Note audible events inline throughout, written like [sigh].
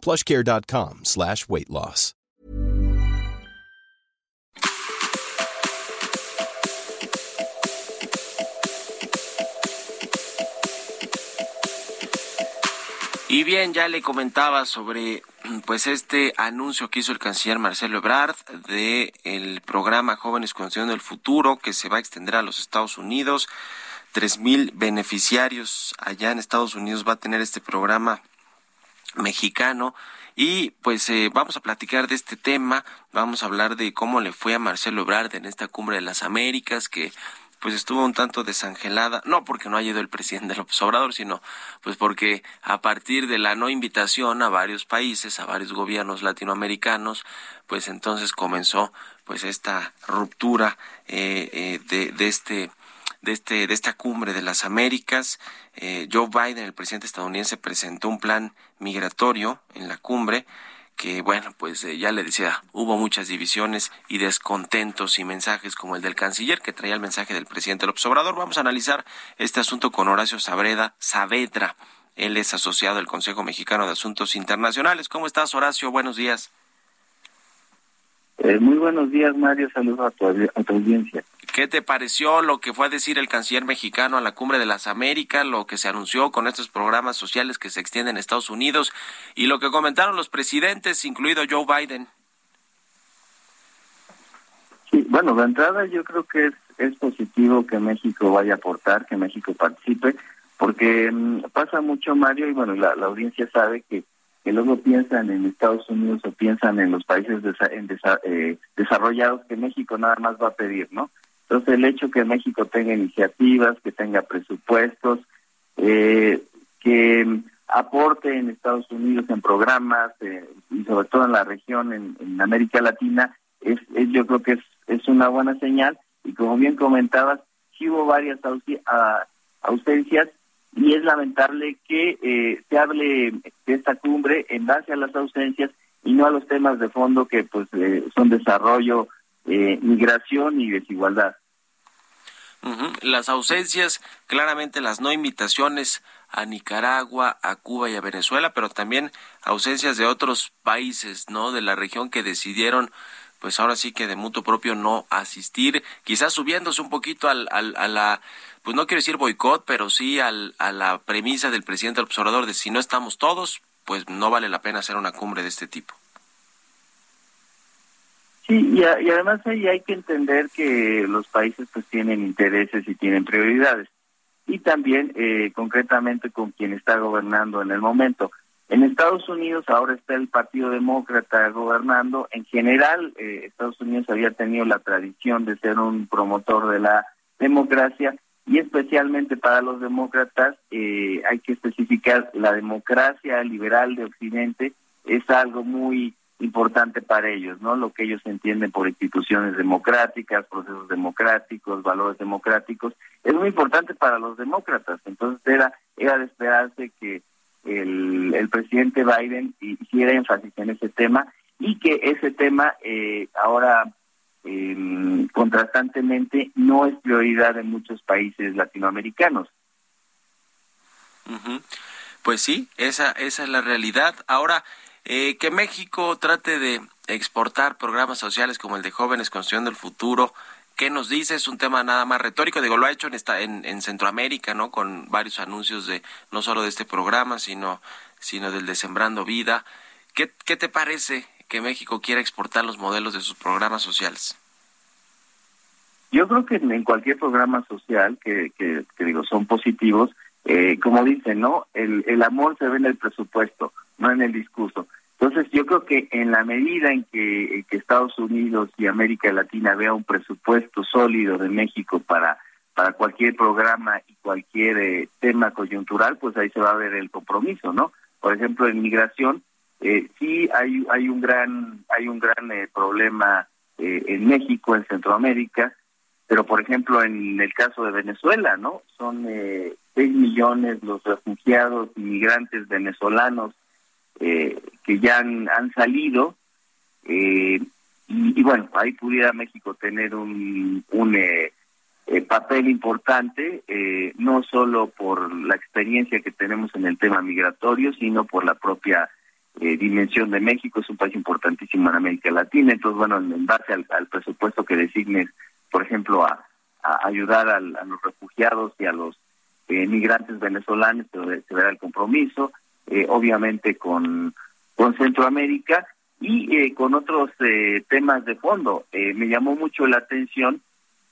plushcare.com slash weight loss. Y bien, ya le comentaba sobre pues este anuncio que hizo el canciller Marcelo Ebrard de el programa Jóvenes Construyendo el Futuro que se va a extender a los Estados Unidos. Tres mil beneficiarios allá en Estados Unidos va a tener este programa mexicano. Y pues eh, vamos a platicar de este tema, vamos a hablar de cómo le fue a Marcelo Ebrard en esta cumbre de las Américas que pues estuvo un tanto desangelada, no porque no haya ido el presidente [laughs] López Obrador, sino pues porque a partir de la no invitación a varios países, a varios gobiernos latinoamericanos, pues entonces comenzó pues esta ruptura eh, eh, de, de este de este de esta cumbre de las Américas. Eh, Joe Biden, el presidente estadounidense, presentó un plan migratorio en la cumbre que bueno, pues eh, ya le decía, hubo muchas divisiones y descontentos y mensajes como el del canciller que traía el mensaje del presidente López Obrador. Vamos a analizar este asunto con Horacio Sabreda, Saavedra. Él es asociado al Consejo Mexicano de Asuntos Internacionales. ¿Cómo estás, Horacio? Buenos días. Eh, muy buenos días, Mario. Saludos a tu, a tu audiencia. ¿Qué te pareció lo que fue a decir el canciller mexicano a la Cumbre de las Américas, lo que se anunció con estos programas sociales que se extienden en Estados Unidos y lo que comentaron los presidentes, incluido Joe Biden? Sí, bueno, de entrada yo creo que es, es positivo que México vaya a aportar, que México participe, porque mmm, pasa mucho, Mario, y bueno, la, la audiencia sabe que que luego piensan en Estados Unidos o piensan en los países desa eh, desarrollados que México nada más va a pedir, ¿no? Entonces el hecho que México tenga iniciativas, que tenga presupuestos, eh, que aporte en Estados Unidos en programas eh, y sobre todo en la región, en, América Latina, es, es, yo creo que es, es una buena señal y como bien comentabas, sí hubo varias ausencias y es lamentable que eh, se hable de esta cumbre en base a las ausencias y no a los temas de fondo que pues eh, son desarrollo, eh, migración y desigualdad. Uh. Las ausencias, claramente las no invitaciones a Nicaragua, a Cuba y a Venezuela, pero también ausencias de otros países, ¿no? De la región que decidieron pues ahora sí que de mutuo propio no asistir, quizás subiéndose un poquito al, al, a la, pues no quiero decir boicot, pero sí al, a la premisa del presidente observador de si no estamos todos, pues no vale la pena hacer una cumbre de este tipo. Sí, y, a, y además ahí hay que entender que los países pues tienen intereses y tienen prioridades. Y también eh, concretamente con quien está gobernando en el momento. En Estados Unidos ahora está el Partido Demócrata gobernando. En general, eh, Estados Unidos había tenido la tradición de ser un promotor de la democracia y especialmente para los demócratas eh, hay que especificar la democracia liberal de Occidente es algo muy importante para ellos, ¿no? Lo que ellos entienden por instituciones democráticas, procesos democráticos, valores democráticos, es muy importante para los demócratas. Entonces era era de esperarse que el, el presidente Biden hiciera énfasis en ese tema y que ese tema eh, ahora eh, contrastantemente no es prioridad en muchos países latinoamericanos. Pues sí, esa, esa es la realidad. Ahora, eh, que México trate de exportar programas sociales como el de Jóvenes Construyendo el Futuro, ¿Qué nos dice? Es un tema nada más retórico. Digo, lo ha hecho en, esta, en, en Centroamérica, ¿no? Con varios anuncios de no solo de este programa, sino, sino del de Sembrando Vida. ¿Qué, ¿Qué te parece que México quiera exportar los modelos de sus programas sociales? Yo creo que en cualquier programa social que, que, digo son positivos, eh, como dicen, ¿no? El, el amor se ve en el presupuesto, no en el discurso. Entonces yo creo que en la medida en que, que, Estados Unidos y América Latina vea un presupuesto sólido de México para para cualquier programa y cualquier eh, tema coyuntural, pues ahí se va a ver el compromiso, ¿no? Por ejemplo, en migración, Eh, sí hay hay un gran hay un gran eh, problema eh, en México, en Centroamérica, pero por ejemplo en el caso de Venezuela, ¿no? Son eh, 6 millones los refugiados inmigrantes venezolanos eh, que ya han, salido eh, y, bueno, ahí pudiera México tener un, un eh, eh, papel importante, eh, no solo por la experiencia que tenemos en el tema migratorio, sino por la propia eh, dimensión de México. Es un país importantísimo en América Latina. Entonces, bueno, en base al, presupuesto que designes, por ejemplo, a, a ayudar al, a los refugiados y a los eh, migrantes venezolanos, se verá el compromiso, eh, obviamente con, con Centroamérica y eh, con otros eh, temas de fondo. Eh, me llamó mucho la atención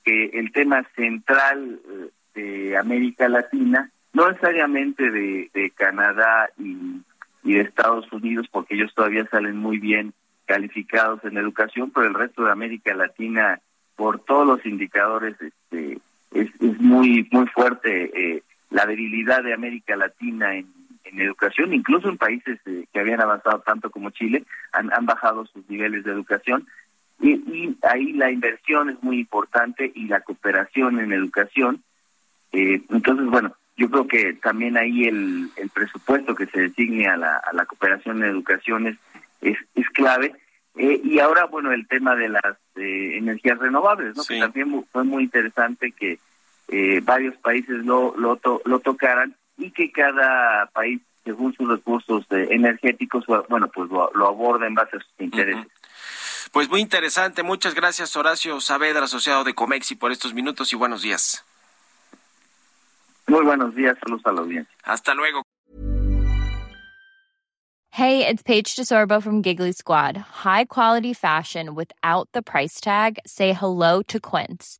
que el tema central eh, de América Latina, no necesariamente de, Canadá y, y de Estados Unidos, porque ellos todavía salen muy bien calificados en educación, pero el resto de América Latina, por todos los indicadores, este, es, es muy muy fuerte eh, la debilidad de América Latina en en educación, incluso en países eh, que habían avanzado tanto como Chile, han, han bajado sus niveles de educación. Y, y, ahí la inversión es muy importante y la cooperación en educación. Eh, entonces, bueno, yo creo que también ahí el, el presupuesto que se designe a la, a la cooperación en educación es, es, es clave. Eh, y ahora, bueno, el tema de las eh, energías renovables, ¿no? Sí. que también fue muy interesante que eh, varios países lo, lo, to, lo tocaran y que cada país, según sus recursos eh, energéticos, bueno, pues lo, lo, aborda en base a sus intereses. Uh -huh. Pues muy interesante. Muchas gracias, Horacio Saavedra, asociado de Comexi, por estos minutos y buenos días. Muy buenos días. Saludos a la audiencia. Hasta luego. Hey, it's Paige DeSorbo from Giggly Squad. High quality fashion without the price tag. Say hello to Quince.